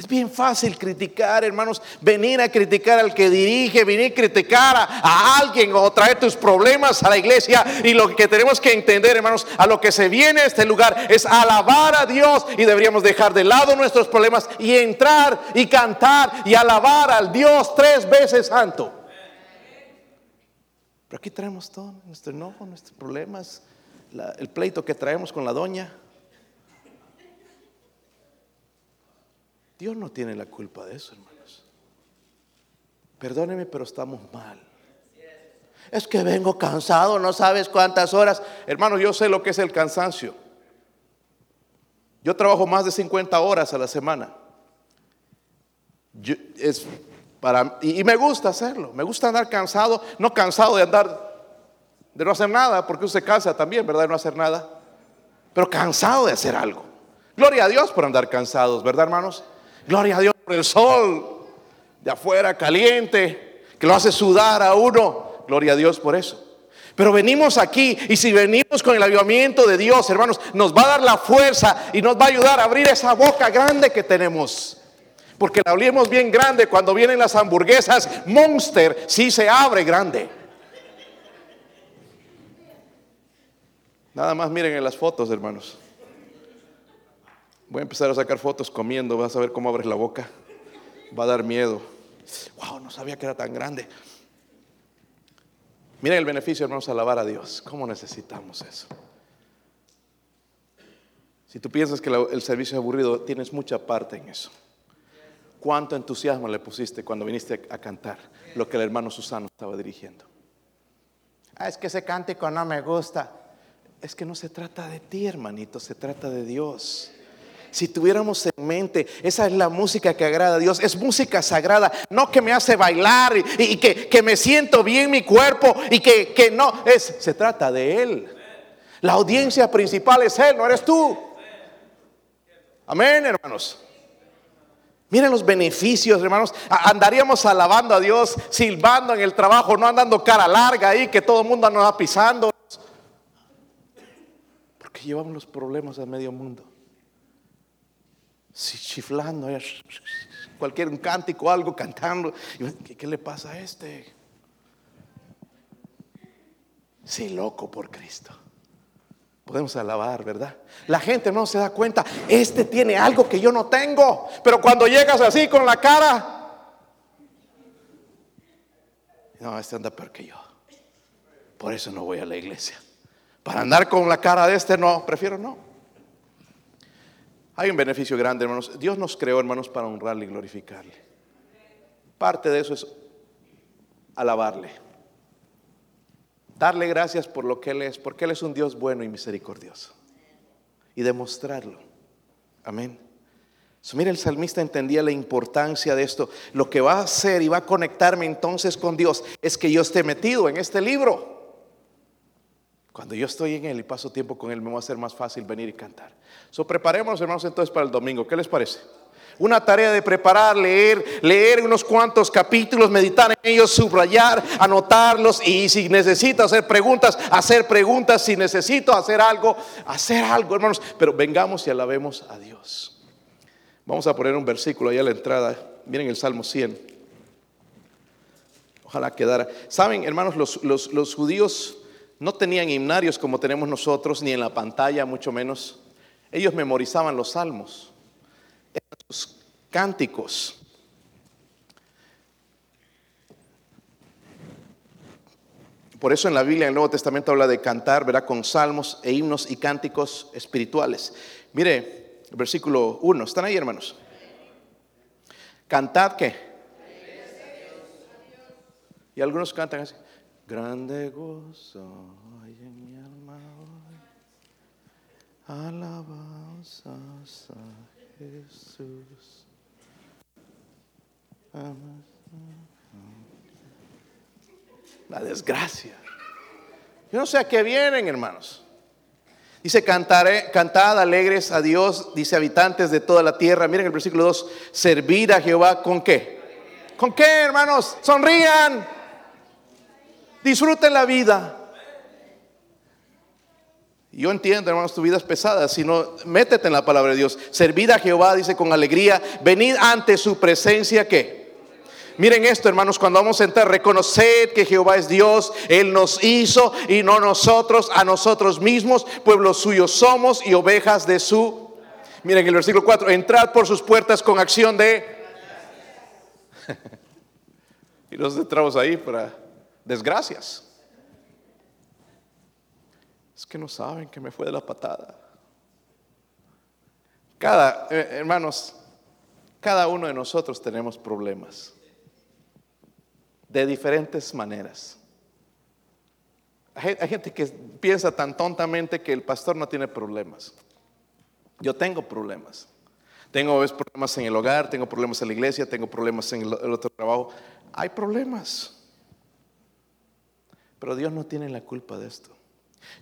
Es bien fácil criticar, hermanos, venir a criticar al que dirige, venir a criticar a, alguien o traer tus problemas a la iglesia. Y lo que tenemos que entender, hermanos, a lo que se viene a este lugar es alabar a Dios y deberíamos dejar de lado nuestros problemas y entrar y cantar y alabar al Dios tres veces santo. Pero aquí traemos todo, nuestro enojo, nuestros problemas, el pleito que traemos con la doña. Dios no tiene la culpa de eso, hermanos. Perdóneme, pero estamos mal. Es que vengo cansado, no sabes cuántas horas. Hermanos, yo sé lo que es el cansancio. Yo trabajo más de 50 horas a la semana. y, y, me gusta hacerlo. Me gusta andar cansado, no cansado de andar, de no hacer nada, porque usted cansa también, ¿verdad? De no hacer nada. Pero cansado de hacer algo. Gloria a Dios por andar cansados, ¿verdad, hermanos? Gloria a Dios por el sol de afuera caliente, que lo hace sudar a uno. Gloria a Dios por eso. Pero venimos aquí y si venimos con el avivamiento de Dios, hermanos, nos va a dar la fuerza y nos va a ayudar a abrir esa boca grande que tenemos. Porque la abrimos bien grande cuando vienen las hamburguesas Monster, sí se abre grande. Nada más miren en las fotos, hermanos. Voy a empezar a sacar fotos comiendo, vas a ver cómo abres la boca. Va a dar miedo. Wow, no sabía que era tan grande. Miren el beneficio, hermanos, alabar a Dios. ¿Cómo necesitamos eso? Si tú piensas que el servicio es aburrido, tienes mucha parte en eso. ¿Cuánto entusiasmo le pusiste cuando viniste a cantar lo que el hermano Susano estaba dirigiendo? Ah, es que ese cántico no me gusta. Es que no se trata de ti, hermanito, se trata de Dios si tuviéramos en mente, esa es la música que agrada a Dios, es música sagrada, no que me hace bailar y, que, me siento bien mi cuerpo y que, que no, es, se trata de Él. La audiencia principal es Él, no eres tú. Amén, hermanos. Miren los beneficios, hermanos. Andaríamos alabando a Dios, silbando en el trabajo, no andando cara larga ahí, que todo el mundo nos va pisando. Porque llevamos los problemas a medio mundo. Si chiflando, cualquier un cántico, algo cantando. ¿Qué, ¿Qué, le pasa a este? Sí, loco por Cristo. Podemos alabar, ¿verdad? La gente no se da cuenta, este tiene algo que yo no tengo, pero cuando llegas así con la cara, no, este anda peor que yo. Por eso no voy a la iglesia. Para andar con la cara de este, no, prefiero no. Hay un beneficio grande, hermanos. Dios nos creó, hermanos, para honrarle y glorificarle. Parte de eso es alabarle darle gracias por lo que Él es, porque Él es un Dios bueno y misericordioso. Y demostrarlo. Amén. mira, el salmista entendía la importancia de esto. Lo que va a hacer y va a conectarme entonces con Dios es que yo esté metido en este libro. Cuando yo estoy en Él y paso tiempo con Él, me va a ser más fácil venir y cantar. So, preparémonos, hermanos, entonces para el domingo. ¿Qué les parece? una tarea de preparar, leer, leer unos cuantos capítulos, meditar en ellos, subrayar, anotarlos y si necesito hacer preguntas, hacer preguntas, si necesito hacer algo, hacer algo, hermanos, pero vengamos y alabemos a Dios. Vamos a poner un versículo ahí a la entrada, miren el Salmo 100. Ojalá quedara. Saben, hermanos, los, los judíos no tenían himnarios como tenemos nosotros, ni en la pantalla, mucho menos. Ellos memorizaban los salmos sus cánticos. Por eso en la Biblia, en el Nuevo Testamento, habla de cantar, verá, con salmos e himnos y cánticos espirituales. Mire, el versículo 1, ¿están ahí, hermanos? Cantad qué? Y algunos cantan así. Grande gozo hay en mi alma hoy. Alabanzas Jesús. La desgracia. Yo no sé a qué vienen, hermanos. Dice, cantaré, cantad alegres a Dios, dice habitantes de toda la tierra. Miren el versículo 2, servir a Jehová con qué? ¿Con qué, hermanos? Sonrían. Disfruten la vida. Yo entiendo, hermanos, tu vida es pesada, sino métete en la palabra de Dios. Servid a Jehová, dice con alegría, venid ante su presencia, ¿qué? Miren esto, hermanos, cuando vamos a entrar, reconoced que Jehová es Dios, Él nos hizo y no nosotros, a nosotros mismos, pueblos suyos somos y ovejas de su. Miren el versículo 4, entrad por sus puertas con acción de... (laughs) y nos entramos ahí para desgracias. Es que no saben que me fue de la patada. Cada, eh, hermanos, cada uno de nosotros tenemos problemas de diferentes maneras. Hay, gente que piensa tan tontamente que el pastor no tiene problemas. Yo tengo problemas. Tengo problemas en el hogar, tengo problemas en la iglesia, tengo problemas en el otro trabajo. Hay problemas. Pero Dios no tiene la culpa de esto.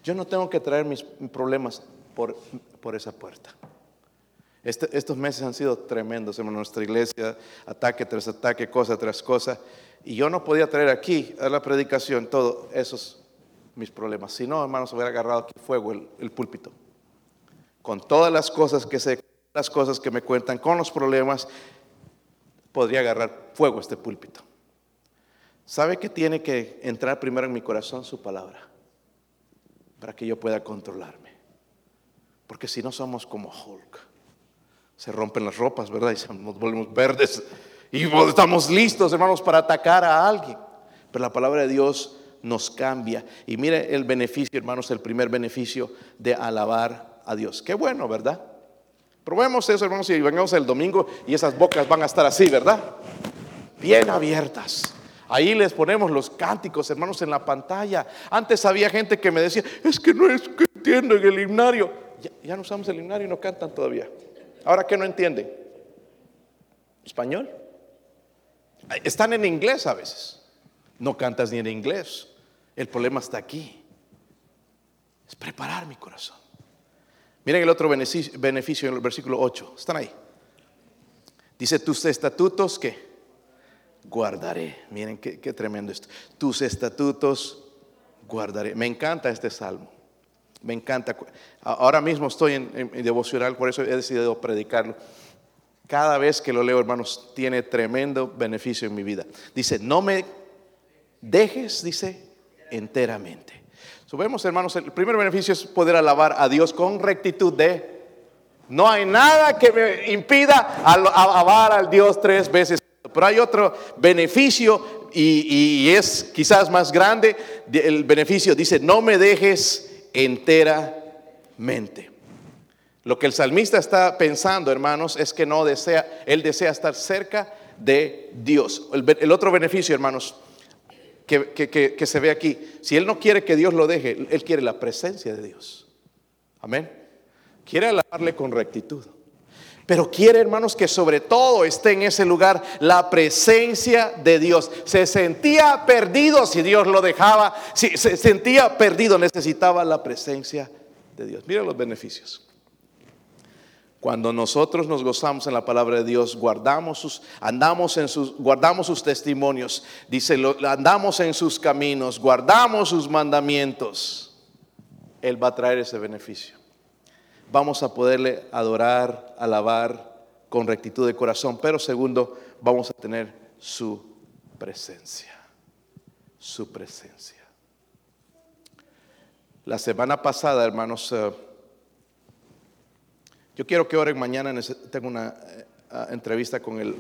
Yo no tengo que traer mis problemas por, por esa puerta. Este, estos meses han sido tremendos en nuestra iglesia, ataque tras ataque, cosa tras cosa. Y yo no podía traer aquí a la predicación todos esos mis problemas. Si no, hermanos, hubiera agarrado aquí fuego el, el púlpito. Con todas las cosas que sé, las cosas que me cuentan, con los problemas, podría agarrar fuego este púlpito. ¿Sabe que tiene que entrar primero en mi corazón su palabra? para que yo pueda controlarme. Porque si no somos como Hulk, se rompen las ropas, ¿verdad? Y nos volvemos verdes y estamos listos, hermanos, para atacar a alguien. Pero la palabra de Dios nos cambia. Y mire el beneficio, hermanos, el primer beneficio de alabar a Dios. Qué bueno, ¿verdad? Probemos eso, hermanos, y vengamos el domingo y esas bocas van a estar así, ¿verdad? Bien abiertas. Ahí les ponemos los cánticos, hermanos, en la pantalla. Antes había gente que me decía, es que no es que entienden el himnario. Ya, no usamos el himnario y no cantan todavía. Ahora, ¿qué no entienden? ¿Español? Están en inglés a veces. No cantas ni en inglés. El problema está aquí. Es preparar mi corazón. Miren el otro beneficio, beneficio en el versículo 8. Están ahí. Dice, tus estatutos que guardaré. Miren qué, tremendo esto. Tus estatutos guardaré. Me encanta este salmo. Me encanta. Ahora mismo estoy en, devocional, por eso he decidido predicarlo. Cada vez que lo leo, hermanos, tiene tremendo beneficio en mi vida. Dice, no me dejes, dice, enteramente. Subemos, hermanos, el primer beneficio es poder alabar a Dios con rectitud de... No hay nada que me impida alabar al Dios tres veces. Pero hay otro beneficio y, y es quizás más grande. El beneficio dice, no me dejes enteramente. Lo que el salmista está pensando, hermanos, es que no desea, él desea estar cerca de Dios. El, otro beneficio, hermanos, que, que, se ve aquí, si él no quiere que Dios lo deje, él quiere la presencia de Dios. Amén. Quiere alabarle con rectitud. Pero quiere, hermanos, que sobre todo esté en ese lugar la presencia de Dios. Se sentía perdido si Dios lo dejaba. Si se sentía perdido, necesitaba la presencia de Dios. Mira los beneficios. Cuando nosotros nos gozamos en la palabra de Dios, guardamos sus, andamos en sus, guardamos sus testimonios, dice, andamos en sus caminos, guardamos sus mandamientos, Él va a traer ese beneficio. Vamos a poderle adorar, alabar con rectitud de corazón, pero segundo, vamos a tener su presencia, su presencia. La semana pasada, hermanos, eh, yo quiero que oren mañana, tengo una eh, entrevista con el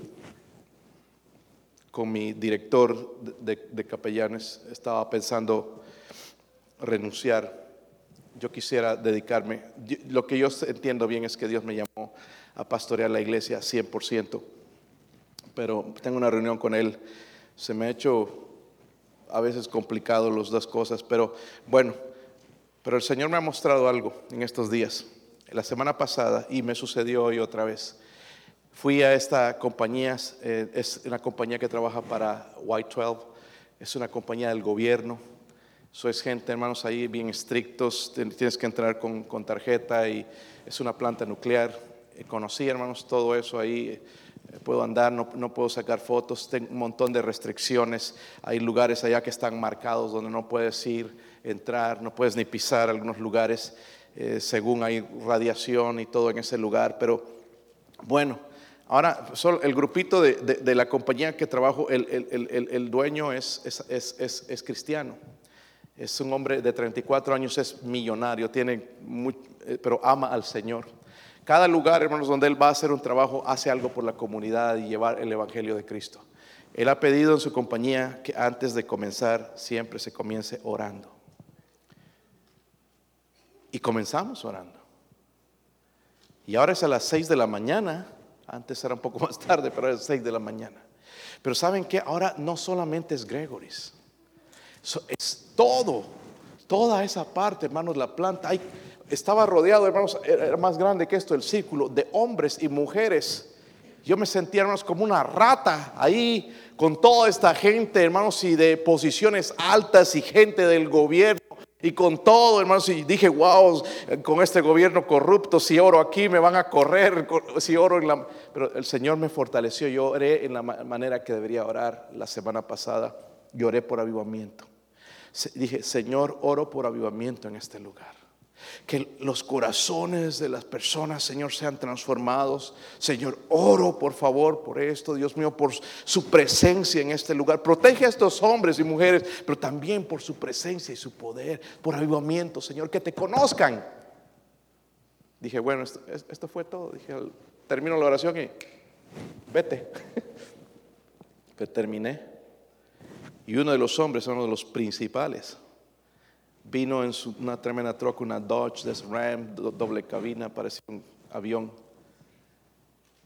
con mi director de, capellanes, estaba pensando renunciar. Yo quisiera dedicarme, lo que yo entiendo bien es que Dios me llamó a pastorear la iglesia 100%, pero tengo una reunión con él, se me ha hecho a veces complicado las dos cosas, pero bueno, pero el Señor me ha mostrado algo en estos días la semana pasada y me sucedió hoy otra vez. Fui a esta compañía, eh, es una compañía que trabaja para White 12, es una compañía del gobierno. Sois gente, hermanos, ahí bien estrictos, tienes que entrar con, tarjeta y es una planta nuclear. Eh, conocí, hermanos, todo eso ahí. Eh, puedo andar, no, no, puedo sacar fotos, tengo un montón de restricciones. Hay lugares allá que están marcados donde no puedes ir, entrar, no puedes ni pisar algunos lugares. Eh, según hay radiación y todo en ese lugar. Pero bueno, ahora solo el grupito de, la compañía que trabajo, el, dueño es, es, cristiano. Es un hombre de 34 años, es millonario, tiene eh, pero ama al Señor. Cada lugar, hermanos, donde él va a hacer un trabajo, hace algo por la comunidad y llevar el Evangelio de Cristo. Él ha pedido en su compañía que antes de comenzar siempre se comience orando. Y comenzamos orando. Y ahora es a las 6 de la mañana. Antes era un poco más tarde, pero es 6 de la mañana. Pero ¿saben que Ahora no solamente es Gregory's. Todo. Toda esa parte, hermanos, la planta. estaba rodeado, hermanos, era más grande que esto, el círculo de hombres y mujeres. Yo me sentía, hermanos, como una rata ahí con toda esta gente, hermanos, y de posiciones altas y gente del gobierno y con todo, hermanos, y dije, wow, con este gobierno corrupto, si oro aquí me van a correr, si oro en la... Pero el Señor me fortaleció, yo oré en la manera que debería orar la semana pasada, lloré por avivamiento. Dije, Señor, oro por avivamiento en este lugar. Que los corazones de las personas, Señor, sean transformados. Señor, oro por favor por esto, Dios mío, por su presencia en este lugar. Protege a estos hombres y mujeres, pero también por su presencia y su poder, por avivamiento, Señor, que te conozcan. Dije, bueno, esto, fue todo. Dije, termino la oración y vete. (laughs) Terminé. Y uno de los hombres, uno de los principales, Vino en una tremenda troca, una Dodge de Ram, doble cabina, parecía un avión.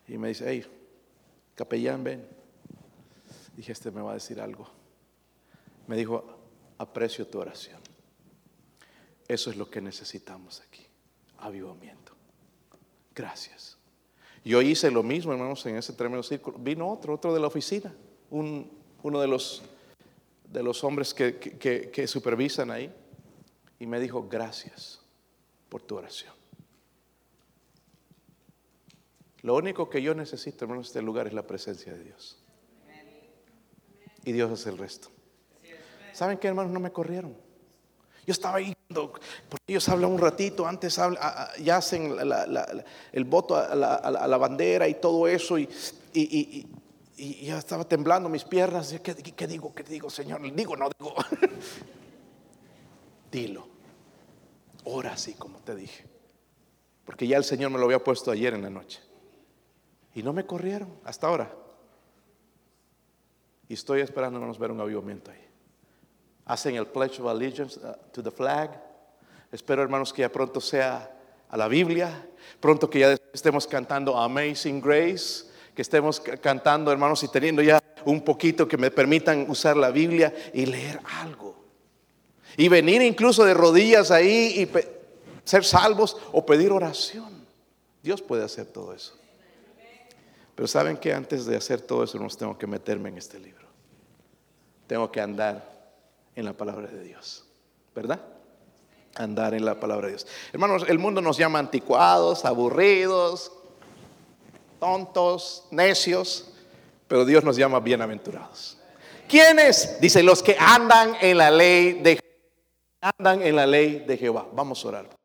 Y me dice, hey, capellán, ven. Dije, este me va a decir algo. Me dijo, aprecio tu oración. Eso es lo que necesitamos aquí, avivamiento. Gracias. Yo hice lo mismo, hermanos, en ese tremendo círculo. Vino otro, otro de la oficina, uno de los, de los hombres que supervisan ahí. y me dijo, gracias por tu oración. Lo único que yo necesito, hermanos, en este lugar es la presencia de Dios. Y Dios hace el resto. ¿Saben qué, hermanos? No me corrieron. Yo estaba ahí, porque ellos hablan un ratito, antes ya hacen el voto a la, bandera y todo eso, y, ya estaba temblando mis piernas. ¿Qué, ¿Qué, digo? ¿Qué digo, Señor? Digo, no digo. (laughs) Dilo. Ora así como te dije. Porque ya el Señor me lo había puesto ayer en la noche. Y no me corrieron hasta ahora. Y estoy esperando a ver un avivamiento ahí. Hacen el Pledge of Allegiance uh, to the flag. Espero, hermanos, que ya pronto sea a la Biblia. Pronto que ya estemos cantando Amazing Grace. Que estemos cantando, hermanos, y teniendo ya un poquito que me permitan usar la Biblia y leer algo. Y venir incluso de rodillas ahí y ser salvos o pedir oración. Dios puede hacer todo eso. Pero saben que antes de hacer todo eso, no tengo que meterme en este libro. Tengo que andar en la palabra de Dios. ¿Verdad? Andar en la palabra de Dios. Hermanos, el mundo nos llama anticuados, aburridos, tontos, necios, pero Dios nos llama bienaventurados. ¿Quiénes? Dice los que andan en la ley de andan en la ley de Jehová. Vamos a orar.